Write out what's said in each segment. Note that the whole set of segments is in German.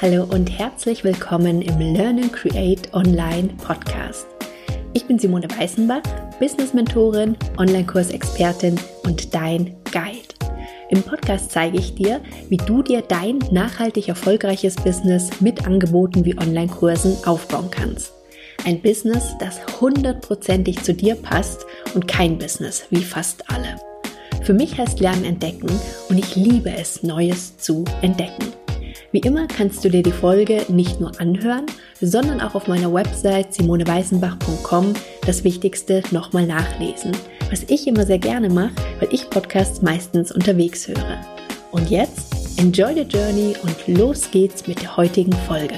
Hallo und herzlich willkommen im Learn and Create Online Podcast. Ich bin Simone Weißenbach, Business Mentorin, Online-Kursexpertin und dein Guide. Im Podcast zeige ich dir, wie du dir dein nachhaltig erfolgreiches Business mit Angeboten wie Online-Kursen aufbauen kannst. Ein Business, das hundertprozentig zu dir passt und kein Business wie fast alle. Für mich heißt Lernen entdecken und ich liebe es, Neues zu entdecken. Wie immer kannst du dir die Folge nicht nur anhören, sondern auch auf meiner Website simoneweißenbach.com das Wichtigste nochmal nachlesen, was ich immer sehr gerne mache, weil ich Podcasts meistens unterwegs höre. Und jetzt enjoy the journey und los geht's mit der heutigen Folge.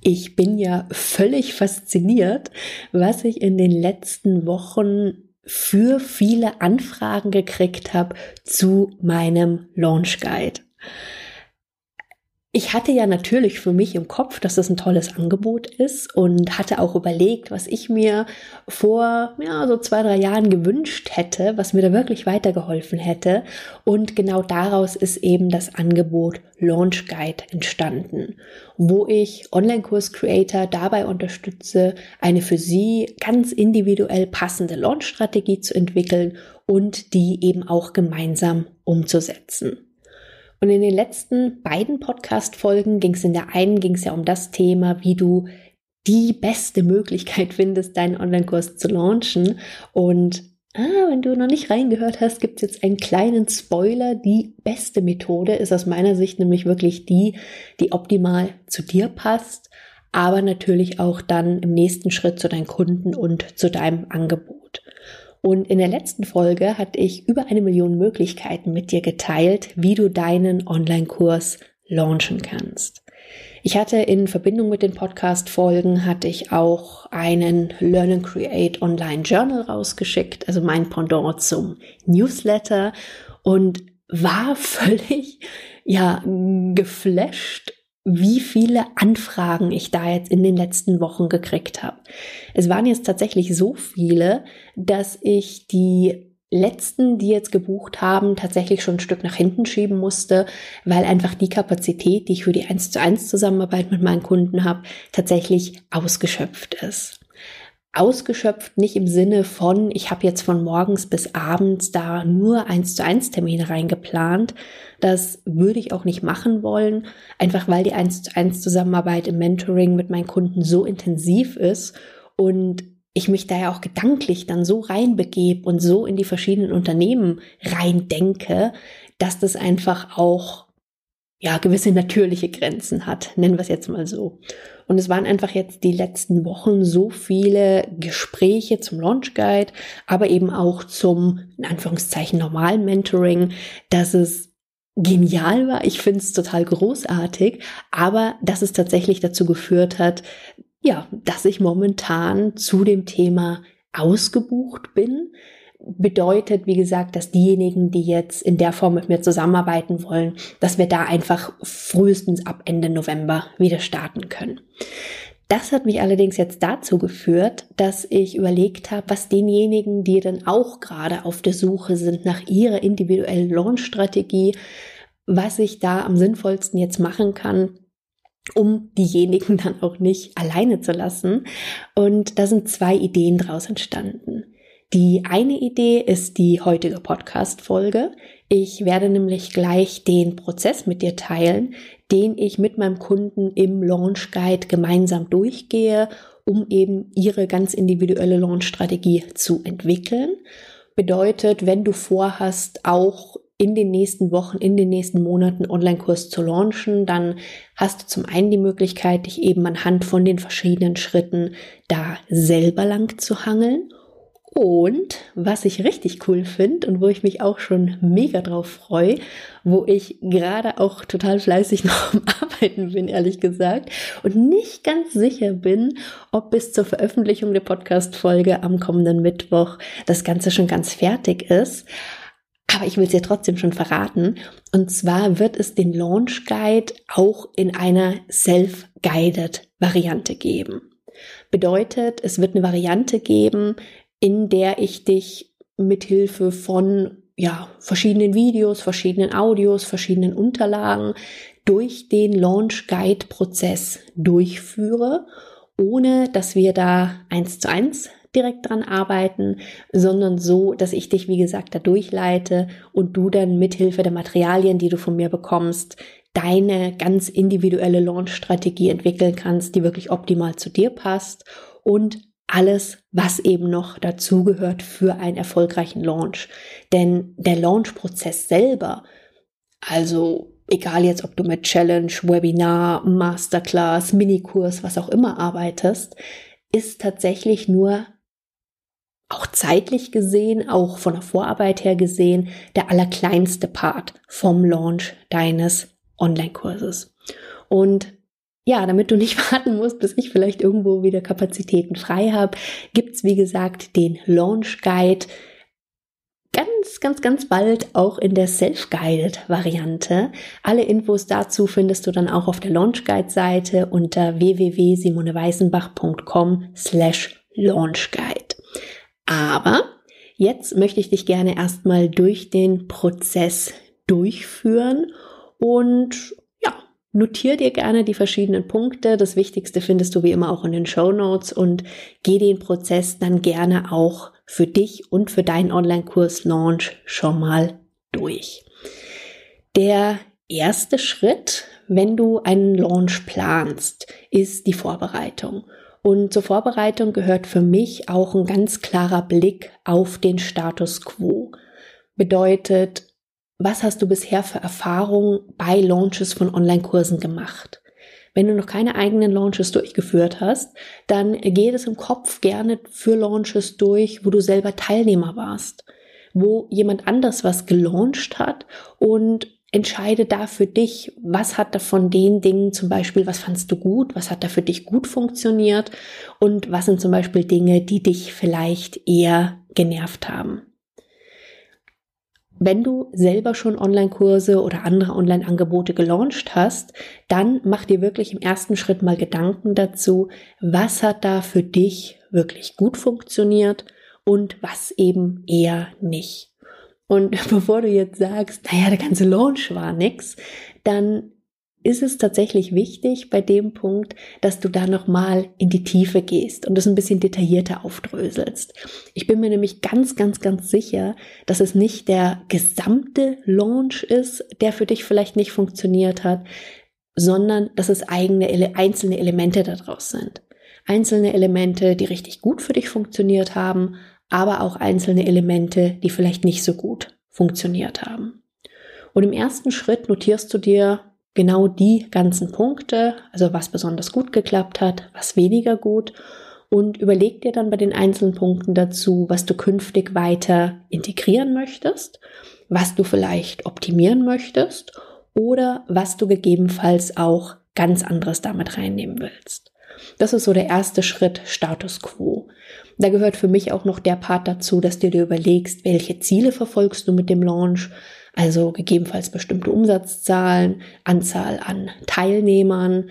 Ich bin ja völlig fasziniert, was ich in den letzten Wochen für viele Anfragen gekriegt habe zu meinem Launch Guide. Ich hatte ja natürlich für mich im Kopf, dass das ein tolles Angebot ist und hatte auch überlegt, was ich mir vor ja, so zwei, drei Jahren gewünscht hätte, was mir da wirklich weitergeholfen hätte. Und genau daraus ist eben das Angebot Launch Guide entstanden, wo ich Online-Kurs-Creator dabei unterstütze, eine für sie ganz individuell passende Launch-Strategie zu entwickeln und die eben auch gemeinsam umzusetzen. Und in den letzten beiden Podcast-Folgen ging es in der einen ging es ja um das Thema, wie du die beste Möglichkeit findest, deinen Online-Kurs zu launchen. Und ah, wenn du noch nicht reingehört hast, gibt es jetzt einen kleinen Spoiler. Die beste Methode ist aus meiner Sicht nämlich wirklich die, die optimal zu dir passt, aber natürlich auch dann im nächsten Schritt zu deinen Kunden und zu deinem Angebot. Und in der letzten Folge hatte ich über eine Million Möglichkeiten mit dir geteilt, wie du deinen Online-Kurs launchen kannst. Ich hatte in Verbindung mit den Podcast-Folgen hatte ich auch einen Learn and Create Online Journal rausgeschickt, also mein Pendant zum Newsletter und war völlig, ja, geflasht wie viele Anfragen ich da jetzt in den letzten Wochen gekriegt habe. Es waren jetzt tatsächlich so viele, dass ich die letzten, die jetzt gebucht haben, tatsächlich schon ein Stück nach hinten schieben musste, weil einfach die Kapazität, die ich für die 1 zu 1 Zusammenarbeit mit meinen Kunden habe, tatsächlich ausgeschöpft ist ausgeschöpft, nicht im Sinne von, ich habe jetzt von morgens bis abends da nur eins zu eins Termine reingeplant. Das würde ich auch nicht machen wollen, einfach weil die eins zu eins Zusammenarbeit im Mentoring mit meinen Kunden so intensiv ist und ich mich da ja auch gedanklich dann so reinbegebe und so in die verschiedenen Unternehmen reindenke, dass das einfach auch ja, gewisse natürliche Grenzen hat, nennen wir es jetzt mal so. Und es waren einfach jetzt die letzten Wochen so viele Gespräche zum Launch Guide, aber eben auch zum, in Anführungszeichen, normalen Mentoring, dass es genial war. Ich finde es total großartig, aber dass es tatsächlich dazu geführt hat, ja, dass ich momentan zu dem Thema ausgebucht bin, bedeutet, wie gesagt, dass diejenigen, die jetzt in der Form mit mir zusammenarbeiten wollen, dass wir da einfach frühestens ab Ende November wieder starten können. Das hat mich allerdings jetzt dazu geführt, dass ich überlegt habe, was denjenigen, die dann auch gerade auf der Suche sind nach ihrer individuellen Launch-Strategie, was ich da am sinnvollsten jetzt machen kann, um diejenigen dann auch nicht alleine zu lassen. Und da sind zwei Ideen draus entstanden. Die eine Idee ist die heutige Podcast-Folge. Ich werde nämlich gleich den Prozess mit dir teilen, den ich mit meinem Kunden im Launch Guide gemeinsam durchgehe, um eben ihre ganz individuelle Launch-Strategie zu entwickeln. Bedeutet, wenn du vorhast, auch in den nächsten Wochen, in den nächsten Monaten Online-Kurs zu launchen, dann hast du zum einen die Möglichkeit, dich eben anhand von den verschiedenen Schritten da selber lang zu hangeln und was ich richtig cool finde und wo ich mich auch schon mega drauf freue, wo ich gerade auch total fleißig noch am Arbeiten bin, ehrlich gesagt, und nicht ganz sicher bin, ob bis zur Veröffentlichung der Podcast-Folge am kommenden Mittwoch das Ganze schon ganz fertig ist. Aber ich will es dir trotzdem schon verraten. Und zwar wird es den Launch Guide auch in einer Self-Guided Variante geben. Bedeutet, es wird eine Variante geben, in der ich dich mithilfe von ja, verschiedenen Videos, verschiedenen Audios, verschiedenen Unterlagen durch den Launch Guide Prozess durchführe, ohne dass wir da eins zu eins direkt dran arbeiten, sondern so, dass ich dich, wie gesagt, da durchleite und du dann mithilfe der Materialien, die du von mir bekommst, deine ganz individuelle Launch-Strategie entwickeln kannst, die wirklich optimal zu dir passt und alles, was eben noch dazugehört für einen erfolgreichen Launch. Denn der Launch-Prozess selber, also egal jetzt, ob du mit Challenge, Webinar, Masterclass, Minikurs, was auch immer arbeitest, ist tatsächlich nur auch zeitlich gesehen, auch von der Vorarbeit her gesehen, der allerkleinste Part vom Launch deines Online-Kurses. Und ja, damit du nicht warten musst, bis ich vielleicht irgendwo wieder Kapazitäten frei habe, gibt's wie gesagt den Launch Guide ganz, ganz, ganz bald auch in der Self-Guided Variante. Alle Infos dazu findest du dann auch auf der Launch Guide Seite unter www.simoneweißenbach.com slash Launch Guide. Aber jetzt möchte ich dich gerne erstmal durch den Prozess durchführen und notier dir gerne die verschiedenen Punkte. Das Wichtigste findest du wie immer auch in den Show Notes und geh den Prozess dann gerne auch für dich und für deinen Online-Kurs Launch schon mal durch. Der erste Schritt, wenn du einen Launch planst, ist die Vorbereitung. Und zur Vorbereitung gehört für mich auch ein ganz klarer Blick auf den Status quo. Bedeutet, was hast du bisher für Erfahrungen bei Launches von Online-Kursen gemacht? Wenn du noch keine eigenen Launches durchgeführt hast, dann geh es im Kopf gerne für Launches durch, wo du selber Teilnehmer warst, wo jemand anders was gelauncht hat und entscheide da für dich, was hat da von den Dingen zum Beispiel, was fandst du gut, was hat da für dich gut funktioniert und was sind zum Beispiel Dinge, die dich vielleicht eher genervt haben. Wenn du selber schon Online-Kurse oder andere Online-Angebote gelauncht hast, dann mach dir wirklich im ersten Schritt mal Gedanken dazu, was hat da für dich wirklich gut funktioniert und was eben eher nicht. Und bevor du jetzt sagst, naja, der ganze Launch war nix, dann ist es tatsächlich wichtig bei dem Punkt, dass du da nochmal in die Tiefe gehst und das ein bisschen detaillierter aufdröselst. Ich bin mir nämlich ganz, ganz, ganz sicher, dass es nicht der gesamte Launch ist, der für dich vielleicht nicht funktioniert hat, sondern dass es eigene, einzelne Elemente daraus sind. Einzelne Elemente, die richtig gut für dich funktioniert haben, aber auch einzelne Elemente, die vielleicht nicht so gut funktioniert haben. Und im ersten Schritt notierst du dir genau die ganzen Punkte, also was besonders gut geklappt hat, was weniger gut und überleg dir dann bei den einzelnen Punkten dazu, was du künftig weiter integrieren möchtest, was du vielleicht optimieren möchtest oder was du gegebenenfalls auch ganz anderes damit reinnehmen willst. Das ist so der erste Schritt Status quo. Da gehört für mich auch noch der Part dazu, dass du dir überlegst, welche Ziele verfolgst du mit dem Launch, also gegebenenfalls bestimmte Umsatzzahlen, Anzahl an Teilnehmern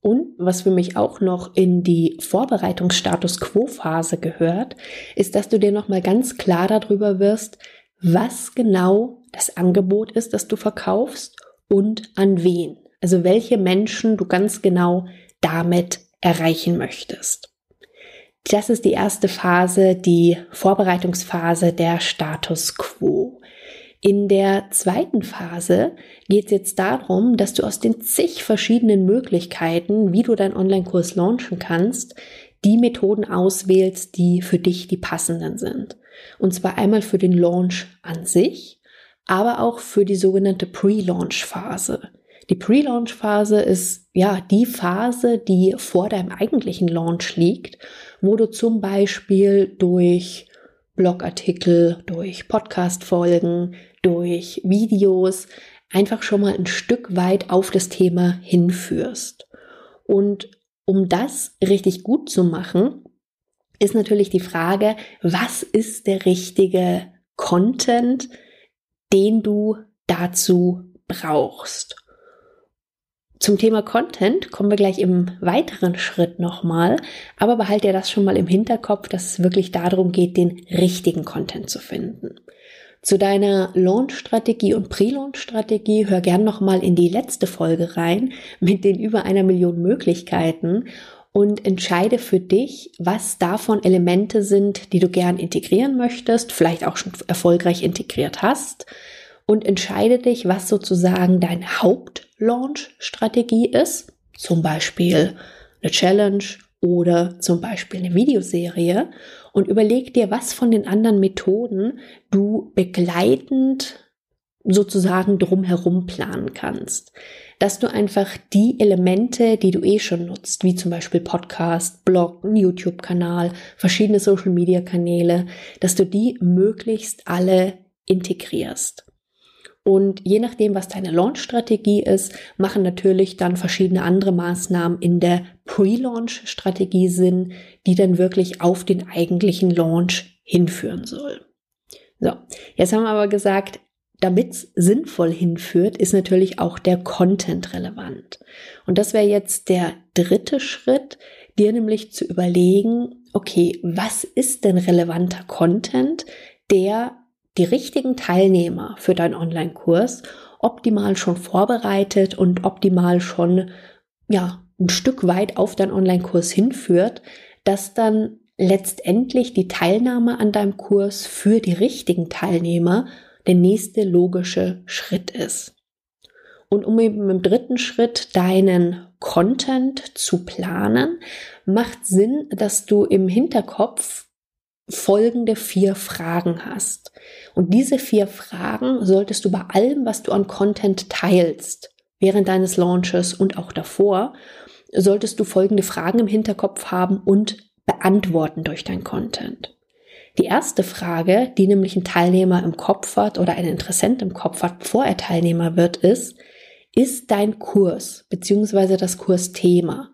und was für mich auch noch in die Vorbereitungsstatus Quo Phase gehört, ist, dass du dir noch mal ganz klar darüber wirst, was genau das Angebot ist, das du verkaufst und an wen. Also welche Menschen du ganz genau damit erreichen möchtest. Das ist die erste Phase, die Vorbereitungsphase der Status Quo. In der zweiten Phase geht es jetzt darum, dass du aus den zig verschiedenen Möglichkeiten, wie du deinen Online-Kurs launchen kannst, die Methoden auswählst, die für dich die passenden sind. Und zwar einmal für den Launch an sich, aber auch für die sogenannte Pre-Launch-Phase. Die Pre-Launch-Phase ist ja die Phase, die vor deinem eigentlichen Launch liegt, wo du zum Beispiel durch Blogartikel, durch Podcast-Folgen, durch Videos einfach schon mal ein Stück weit auf das Thema hinführst. Und um das richtig gut zu machen, ist natürlich die Frage, was ist der richtige Content, den du dazu brauchst? Zum Thema Content kommen wir gleich im weiteren Schritt nochmal, aber behalte dir das schon mal im Hinterkopf, dass es wirklich darum geht, den richtigen Content zu finden. Zu deiner Launch-Strategie und Pre-Launch-Strategie hör gern nochmal in die letzte Folge rein mit den über einer Million Möglichkeiten und entscheide für dich, was davon Elemente sind, die du gern integrieren möchtest, vielleicht auch schon erfolgreich integriert hast und entscheide dich, was sozusagen deine Haupt-Launch-Strategie ist, zum Beispiel eine Challenge oder zum Beispiel eine Videoserie und überleg dir, was von den anderen Methoden du begleitend sozusagen drumherum planen kannst. Dass du einfach die Elemente, die du eh schon nutzt, wie zum Beispiel Podcast, Blog, YouTube-Kanal, verschiedene Social-Media-Kanäle, dass du die möglichst alle integrierst. Und je nachdem, was deine Launch-Strategie ist, machen natürlich dann verschiedene andere Maßnahmen in der Pre-Launch-Strategie Sinn, die dann wirklich auf den eigentlichen Launch hinführen soll. So, jetzt haben wir aber gesagt, damit es sinnvoll hinführt, ist natürlich auch der Content relevant. Und das wäre jetzt der dritte Schritt, dir nämlich zu überlegen, okay, was ist denn relevanter Content, der die richtigen Teilnehmer für deinen Online-Kurs optimal schon vorbereitet und optimal schon, ja, ein Stück weit auf deinen Online-Kurs hinführt, dass dann letztendlich die Teilnahme an deinem Kurs für die richtigen Teilnehmer der nächste logische Schritt ist. Und um eben im dritten Schritt deinen Content zu planen, macht Sinn, dass du im Hinterkopf folgende vier Fragen hast. Und diese vier Fragen solltest du bei allem, was du an Content teilst, während deines Launches und auch davor, solltest du folgende Fragen im Hinterkopf haben und beantworten durch dein Content. Die erste Frage, die nämlich ein Teilnehmer im Kopf hat oder ein Interessent im Kopf hat, bevor er Teilnehmer wird, ist, ist dein Kurs bzw. das Kursthema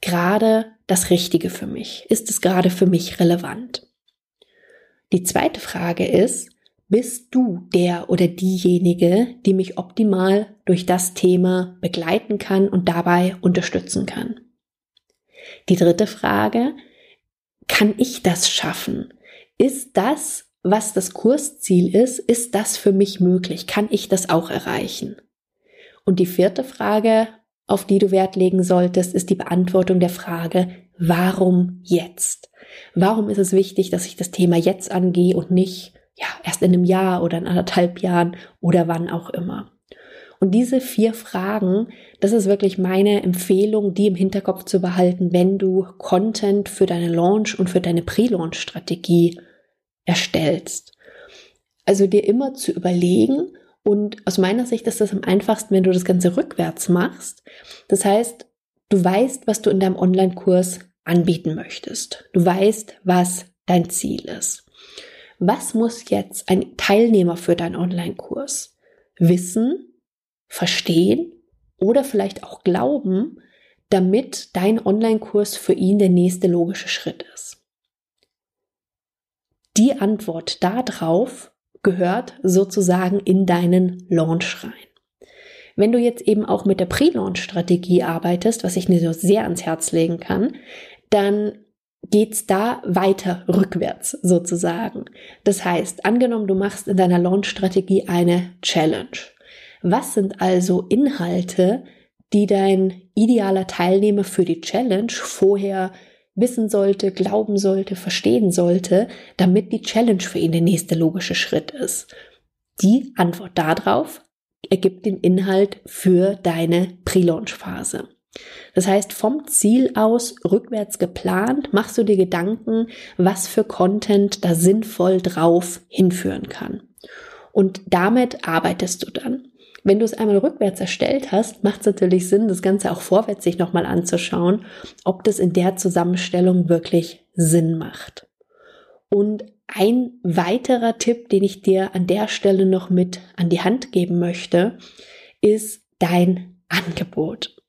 gerade das Richtige für mich? Ist es gerade für mich relevant? Die zweite Frage ist, bist du der oder diejenige, die mich optimal durch das Thema begleiten kann und dabei unterstützen kann? Die dritte Frage, kann ich das schaffen? Ist das, was das Kursziel ist, ist das für mich möglich? Kann ich das auch erreichen? Und die vierte Frage, auf die du Wert legen solltest, ist die Beantwortung der Frage, warum jetzt? Warum ist es wichtig, dass ich das Thema jetzt angehe und nicht ja, erst in einem Jahr oder in anderthalb Jahren oder wann auch immer? Und diese vier Fragen, das ist wirklich meine Empfehlung, die im Hinterkopf zu behalten, wenn du Content für deine Launch und für deine Pre-Launch-Strategie erstellst. Also dir immer zu überlegen, und aus meiner Sicht ist das am einfachsten, wenn du das Ganze rückwärts machst. Das heißt, du weißt, was du in deinem Online-Kurs anbieten möchtest. Du weißt, was dein Ziel ist. Was muss jetzt ein Teilnehmer für deinen Online-Kurs wissen, verstehen oder vielleicht auch glauben, damit dein Online-Kurs für ihn der nächste logische Schritt ist? Die Antwort darauf gehört sozusagen in deinen Launch rein. Wenn du jetzt eben auch mit der Pre-Launch-Strategie arbeitest, was ich dir sehr ans Herz legen kann, dann geht's da weiter rückwärts sozusagen. Das heißt, angenommen, du machst in deiner Launch-Strategie eine Challenge. Was sind also Inhalte, die dein idealer Teilnehmer für die Challenge vorher wissen sollte, glauben sollte, verstehen sollte, damit die Challenge für ihn der nächste logische Schritt ist? Die Antwort darauf ergibt den Inhalt für deine Pre-Launch-Phase. Das heißt, vom Ziel aus rückwärts geplant, machst du dir Gedanken, was für Content da sinnvoll drauf hinführen kann. Und damit arbeitest du dann. Wenn du es einmal rückwärts erstellt hast, macht es natürlich Sinn, das Ganze auch vorwärts sich nochmal anzuschauen, ob das in der Zusammenstellung wirklich Sinn macht. Und ein weiterer Tipp, den ich dir an der Stelle noch mit an die Hand geben möchte, ist dein Angebot.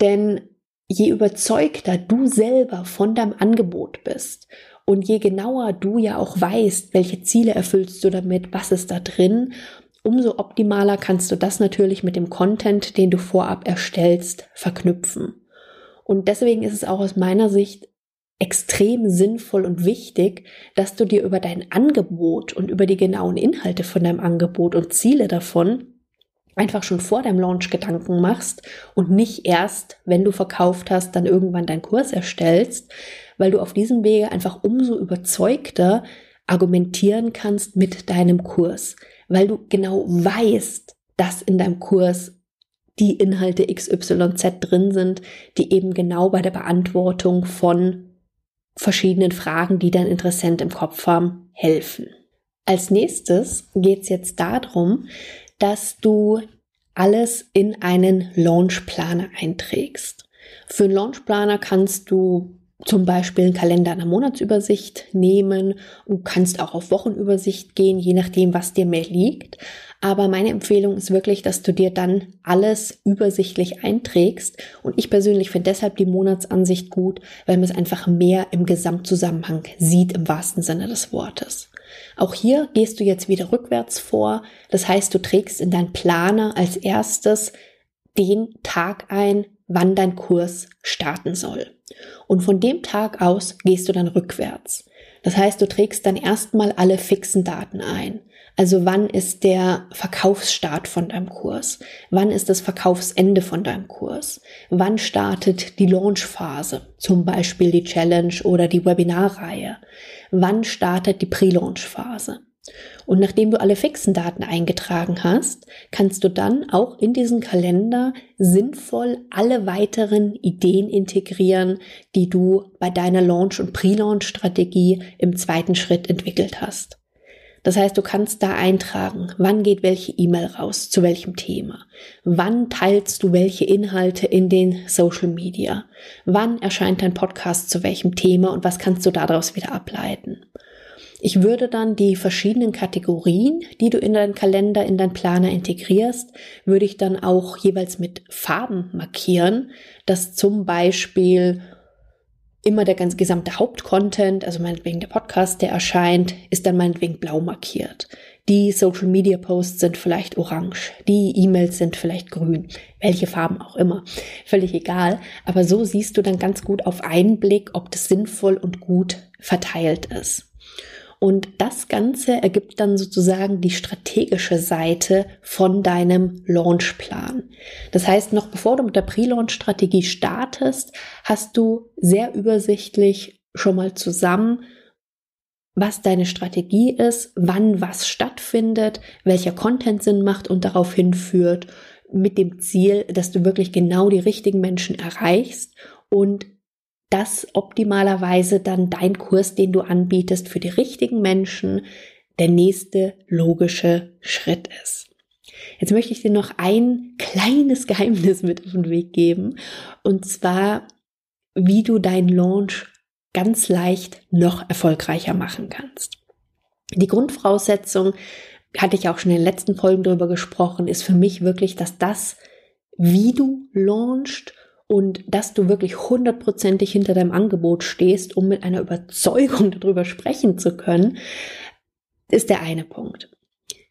Denn je überzeugter du selber von deinem Angebot bist und je genauer du ja auch weißt, welche Ziele erfüllst du damit, was ist da drin, umso optimaler kannst du das natürlich mit dem Content, den du vorab erstellst, verknüpfen. Und deswegen ist es auch aus meiner Sicht extrem sinnvoll und wichtig, dass du dir über dein Angebot und über die genauen Inhalte von deinem Angebot und Ziele davon einfach schon vor deinem Launch Gedanken machst und nicht erst, wenn du verkauft hast, dann irgendwann deinen Kurs erstellst, weil du auf diesem Wege einfach umso überzeugter argumentieren kannst mit deinem Kurs, weil du genau weißt, dass in deinem Kurs die Inhalte XYZ drin sind, die eben genau bei der Beantwortung von verschiedenen Fragen, die dein Interessent im Kopf haben, helfen. Als nächstes geht es jetzt darum, dass du alles in einen Launchplaner einträgst. Für einen Launchplaner kannst du zum Beispiel einen Kalender einer Monatsübersicht nehmen und kannst auch auf Wochenübersicht gehen, je nachdem, was dir mehr liegt. Aber meine Empfehlung ist wirklich, dass du dir dann alles übersichtlich einträgst. Und ich persönlich finde deshalb die Monatsansicht gut, weil man es einfach mehr im Gesamtzusammenhang sieht, im wahrsten Sinne des Wortes. Auch hier gehst du jetzt wieder rückwärts vor. Das heißt, du trägst in deinen Planer als erstes den Tag ein, wann dein Kurs starten soll. Und von dem Tag aus gehst du dann rückwärts. Das heißt, du trägst dann erstmal alle fixen Daten ein. Also wann ist der Verkaufsstart von deinem Kurs? Wann ist das Verkaufsende von deinem Kurs? Wann startet die Launchphase? Zum Beispiel die Challenge oder die Webinarreihe. Wann startet die Pre-Launch-Phase? Und nachdem du alle fixen Daten eingetragen hast, kannst du dann auch in diesen Kalender sinnvoll alle weiteren Ideen integrieren, die du bei deiner Launch- und Pre-Launch-Strategie im zweiten Schritt entwickelt hast. Das heißt, du kannst da eintragen, wann geht welche E-Mail raus, zu welchem Thema, wann teilst du welche Inhalte in den Social Media, wann erscheint dein Podcast zu welchem Thema und was kannst du daraus wieder ableiten. Ich würde dann die verschiedenen Kategorien, die du in deinen Kalender, in deinen Planer integrierst, würde ich dann auch jeweils mit Farben markieren, dass zum Beispiel immer der ganz gesamte Hauptcontent, also meinetwegen der Podcast, der erscheint, ist dann meinetwegen blau markiert. Die Social Media Posts sind vielleicht orange, die E-Mails sind vielleicht grün, welche Farben auch immer, völlig egal. Aber so siehst du dann ganz gut auf einen Blick, ob das sinnvoll und gut verteilt ist. Und das Ganze ergibt dann sozusagen die strategische Seite von deinem Launchplan. Das heißt, noch bevor du mit der Pre-Launch-Strategie startest, hast du sehr übersichtlich schon mal zusammen, was deine Strategie ist, wann was stattfindet, welcher Content Sinn macht und darauf hinführt, mit dem Ziel, dass du wirklich genau die richtigen Menschen erreichst und dass optimalerweise dann dein Kurs, den du anbietest, für die richtigen Menschen der nächste logische Schritt ist. Jetzt möchte ich dir noch ein kleines Geheimnis mit auf den Weg geben, und zwar, wie du deinen Launch ganz leicht noch erfolgreicher machen kannst. Die Grundvoraussetzung, hatte ich auch schon in den letzten Folgen darüber gesprochen, ist für mich wirklich, dass das, wie du launchst und dass du wirklich hundertprozentig hinter deinem Angebot stehst, um mit einer Überzeugung darüber sprechen zu können, ist der eine Punkt.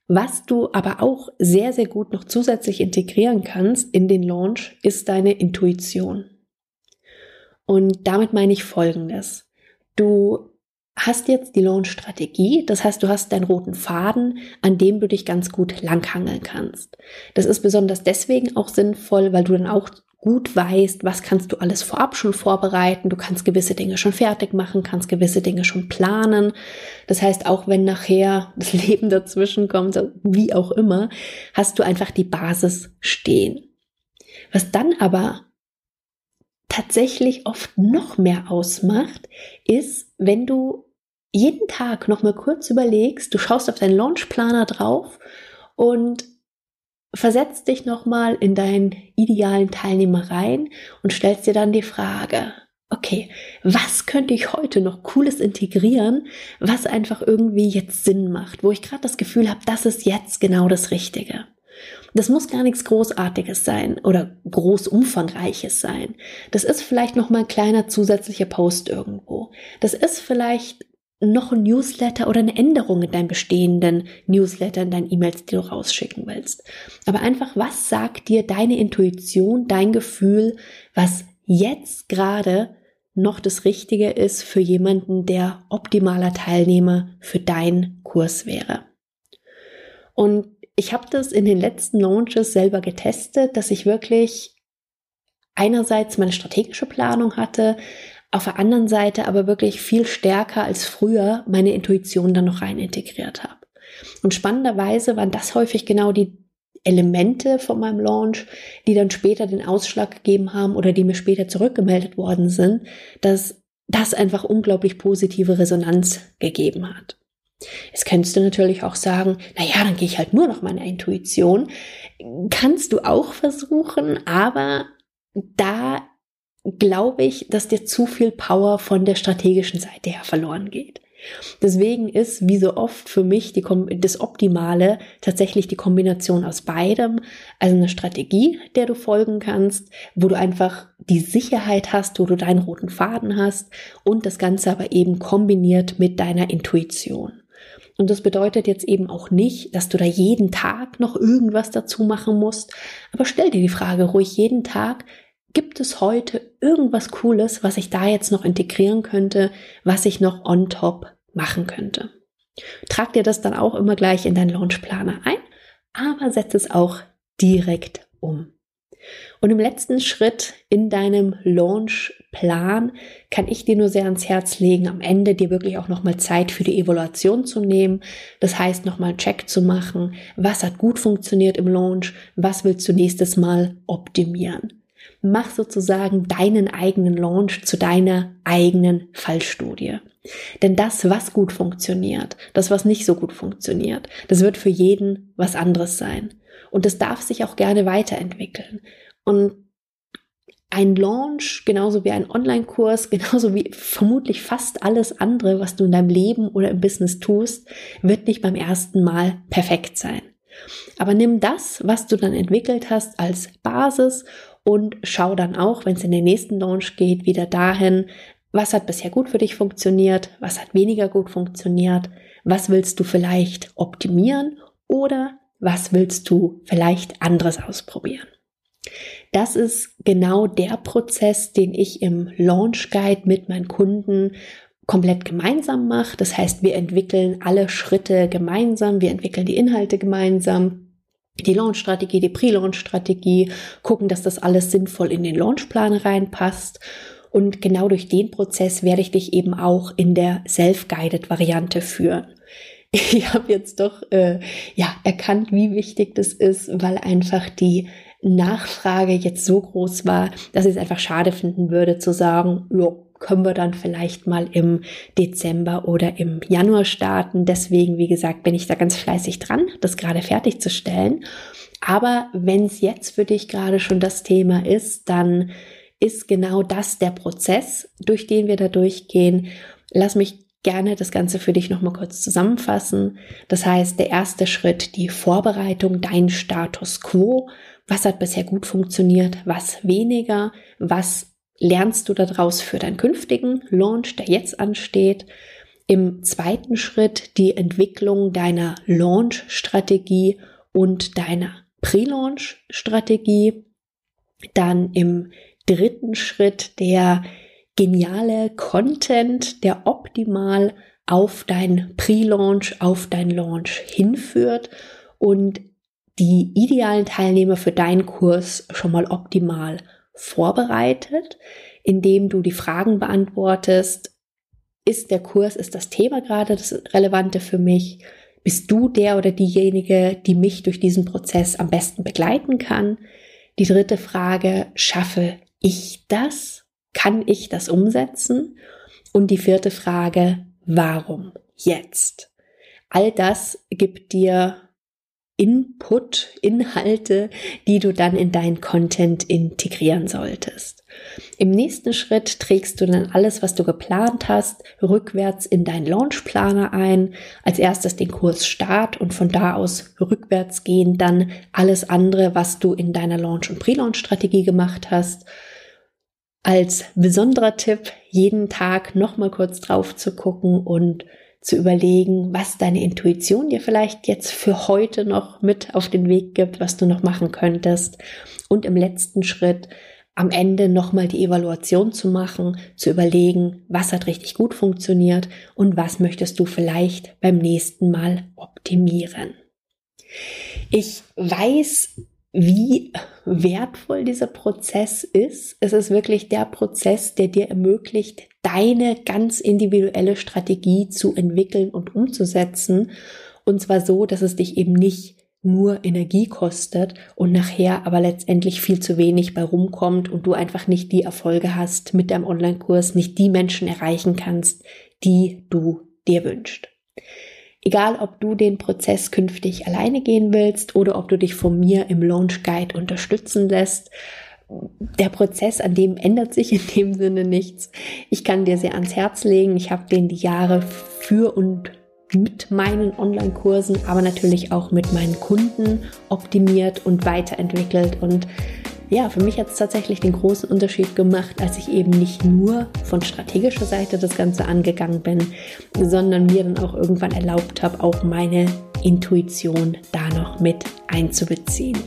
Was du aber auch sehr, sehr gut noch zusätzlich integrieren kannst in den Launch, ist deine Intuition. Und damit meine ich Folgendes. Du hast jetzt die Launch-Strategie, das heißt, du hast deinen roten Faden, an dem du dich ganz gut langhangeln kannst. Das ist besonders deswegen auch sinnvoll, weil du dann auch gut weißt, was kannst du alles vorab schon vorbereiten. Du kannst gewisse Dinge schon fertig machen, kannst gewisse Dinge schon planen. Das heißt, auch wenn nachher das Leben dazwischen kommt, wie auch immer, hast du einfach die Basis stehen. Was dann aber tatsächlich oft noch mehr ausmacht, ist, wenn du jeden Tag noch mal kurz überlegst, du schaust auf deinen Launchplaner drauf und versetz dich nochmal in deinen idealen Teilnehmer rein und stellst dir dann die Frage, okay, was könnte ich heute noch Cooles integrieren, was einfach irgendwie jetzt Sinn macht, wo ich gerade das Gefühl habe, das ist jetzt genau das Richtige. Das muss gar nichts Großartiges sein oder groß umfangreiches sein. Das ist vielleicht noch mal ein kleiner zusätzlicher Post irgendwo. Das ist vielleicht noch ein Newsletter oder eine Änderung in deinem bestehenden Newsletter, in deinen E-Mails, die du rausschicken willst. Aber einfach, was sagt dir deine Intuition, dein Gefühl, was jetzt gerade noch das Richtige ist für jemanden, der optimaler Teilnehmer für deinen Kurs wäre. Und ich habe das in den letzten Launches selber getestet, dass ich wirklich einerseits meine strategische Planung hatte, auf der anderen Seite aber wirklich viel stärker als früher meine Intuition dann noch rein integriert habe. Und spannenderweise waren das häufig genau die Elemente von meinem Launch, die dann später den Ausschlag gegeben haben oder die mir später zurückgemeldet worden sind, dass das einfach unglaublich positive Resonanz gegeben hat. Jetzt könntest du natürlich auch sagen, na ja, dann gehe ich halt nur noch meine Intuition. Kannst du auch versuchen, aber da glaube ich, dass dir zu viel Power von der strategischen Seite her verloren geht. Deswegen ist, wie so oft für mich, die, das Optimale tatsächlich die Kombination aus beidem. Also eine Strategie, der du folgen kannst, wo du einfach die Sicherheit hast, wo du deinen roten Faden hast und das Ganze aber eben kombiniert mit deiner Intuition. Und das bedeutet jetzt eben auch nicht, dass du da jeden Tag noch irgendwas dazu machen musst. Aber stell dir die Frage ruhig jeden Tag, gibt es heute irgendwas Cooles, was ich da jetzt noch integrieren könnte, was ich noch on top machen könnte. Trag dir das dann auch immer gleich in deinen Launchplaner ein, aber setz es auch direkt um. Und im letzten Schritt in deinem Launchplan kann ich dir nur sehr ans Herz legen, am Ende dir wirklich auch nochmal Zeit für die Evaluation zu nehmen. Das heißt, nochmal einen Check zu machen. Was hat gut funktioniert im Launch? Was willst du nächstes Mal optimieren? Mach sozusagen deinen eigenen Launch zu deiner eigenen Fallstudie. Denn das, was gut funktioniert, das, was nicht so gut funktioniert, das wird für jeden was anderes sein. Und das darf sich auch gerne weiterentwickeln. Und ein Launch, genauso wie ein Online-Kurs, genauso wie vermutlich fast alles andere, was du in deinem Leben oder im Business tust, wird nicht beim ersten Mal perfekt sein. Aber nimm das, was du dann entwickelt hast, als Basis und schau dann auch, wenn es in den nächsten Launch geht, wieder dahin, was hat bisher gut für dich funktioniert? Was hat weniger gut funktioniert? Was willst du vielleicht optimieren? Oder was willst du vielleicht anderes ausprobieren? Das ist genau der Prozess, den ich im Launch Guide mit meinen Kunden komplett gemeinsam mache. Das heißt, wir entwickeln alle Schritte gemeinsam, wir entwickeln die Inhalte gemeinsam, die Launch-Strategie, die Pre-Launch-Strategie, gucken, dass das alles sinnvoll in den Launchplan reinpasst und genau durch den Prozess werde ich dich eben auch in der Self-Guided-Variante führen. Ich habe jetzt doch äh, ja erkannt, wie wichtig das ist, weil einfach die Nachfrage jetzt so groß war, dass ich es einfach schade finden würde zu sagen, ja, können wir dann vielleicht mal im Dezember oder im Januar starten. Deswegen, wie gesagt, bin ich da ganz fleißig dran, das gerade fertigzustellen. Aber wenn es jetzt für dich gerade schon das Thema ist, dann ist genau das der Prozess, durch den wir da durchgehen. Lass mich gerne das Ganze für dich nochmal kurz zusammenfassen. Das heißt, der erste Schritt, die Vorbereitung, dein Status quo. Was hat bisher gut funktioniert, was weniger, was lernst du daraus für deinen künftigen Launch, der jetzt ansteht. Im zweiten Schritt die Entwicklung deiner Launch-Strategie und deiner Pre-Launch-Strategie. Dann im dritten Schritt der geniale Content, der optimal auf dein Pre-Launch, auf dein Launch hinführt und die idealen Teilnehmer für deinen Kurs schon mal optimal vorbereitet, indem du die Fragen beantwortest. Ist der Kurs, ist das Thema gerade das Relevante für mich? Bist du der oder diejenige, die mich durch diesen Prozess am besten begleiten kann? Die dritte Frage, schaffe ich das? Kann ich das umsetzen? Und die vierte Frage, warum jetzt? All das gibt dir Input, Inhalte, die du dann in deinen Content integrieren solltest. Im nächsten Schritt trägst du dann alles, was du geplant hast, rückwärts in deinen Launchplaner ein. Als erstes den Kurs Start und von da aus rückwärts gehen dann alles andere, was du in deiner Launch- und Pre-Launch-Strategie gemacht hast als besonderer Tipp, jeden Tag nochmal kurz drauf zu gucken und zu überlegen, was deine Intuition dir vielleicht jetzt für heute noch mit auf den Weg gibt, was du noch machen könntest. Und im letzten Schritt am Ende nochmal die Evaluation zu machen, zu überlegen, was hat richtig gut funktioniert und was möchtest du vielleicht beim nächsten Mal optimieren. Ich weiß, wie wertvoll dieser Prozess ist. Es ist wirklich der Prozess, der dir ermöglicht, deine ganz individuelle Strategie zu entwickeln und umzusetzen. Und zwar so, dass es dich eben nicht nur Energie kostet und nachher aber letztendlich viel zu wenig bei rumkommt und du einfach nicht die Erfolge hast mit deinem Online-Kurs, nicht die Menschen erreichen kannst, die du dir wünschst. Egal, ob du den Prozess künftig alleine gehen willst oder ob du dich von mir im Launch Guide unterstützen lässt, der Prozess an dem ändert sich in dem Sinne nichts. Ich kann dir sehr ans Herz legen. Ich habe den die Jahre für und mit meinen Online-Kursen, aber natürlich auch mit meinen Kunden optimiert und weiterentwickelt. Und ja, für mich hat es tatsächlich den großen Unterschied gemacht, als ich eben nicht nur von strategischer Seite das Ganze angegangen bin, sondern mir dann auch irgendwann erlaubt habe, auch meine Intuition da noch mit einzubeziehen.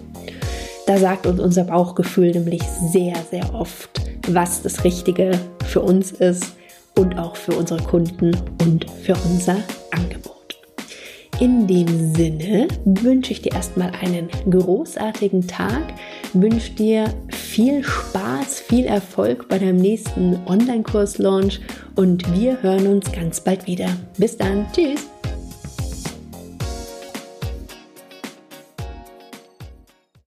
Da sagt uns unser Bauchgefühl nämlich sehr, sehr oft, was das Richtige für uns ist und auch für unsere Kunden und für unser Angebot. In dem Sinne wünsche ich dir erstmal einen großartigen Tag, wünsche dir viel Spaß, viel Erfolg bei deinem nächsten Online-Kurs-Launch und wir hören uns ganz bald wieder. Bis dann, tschüss!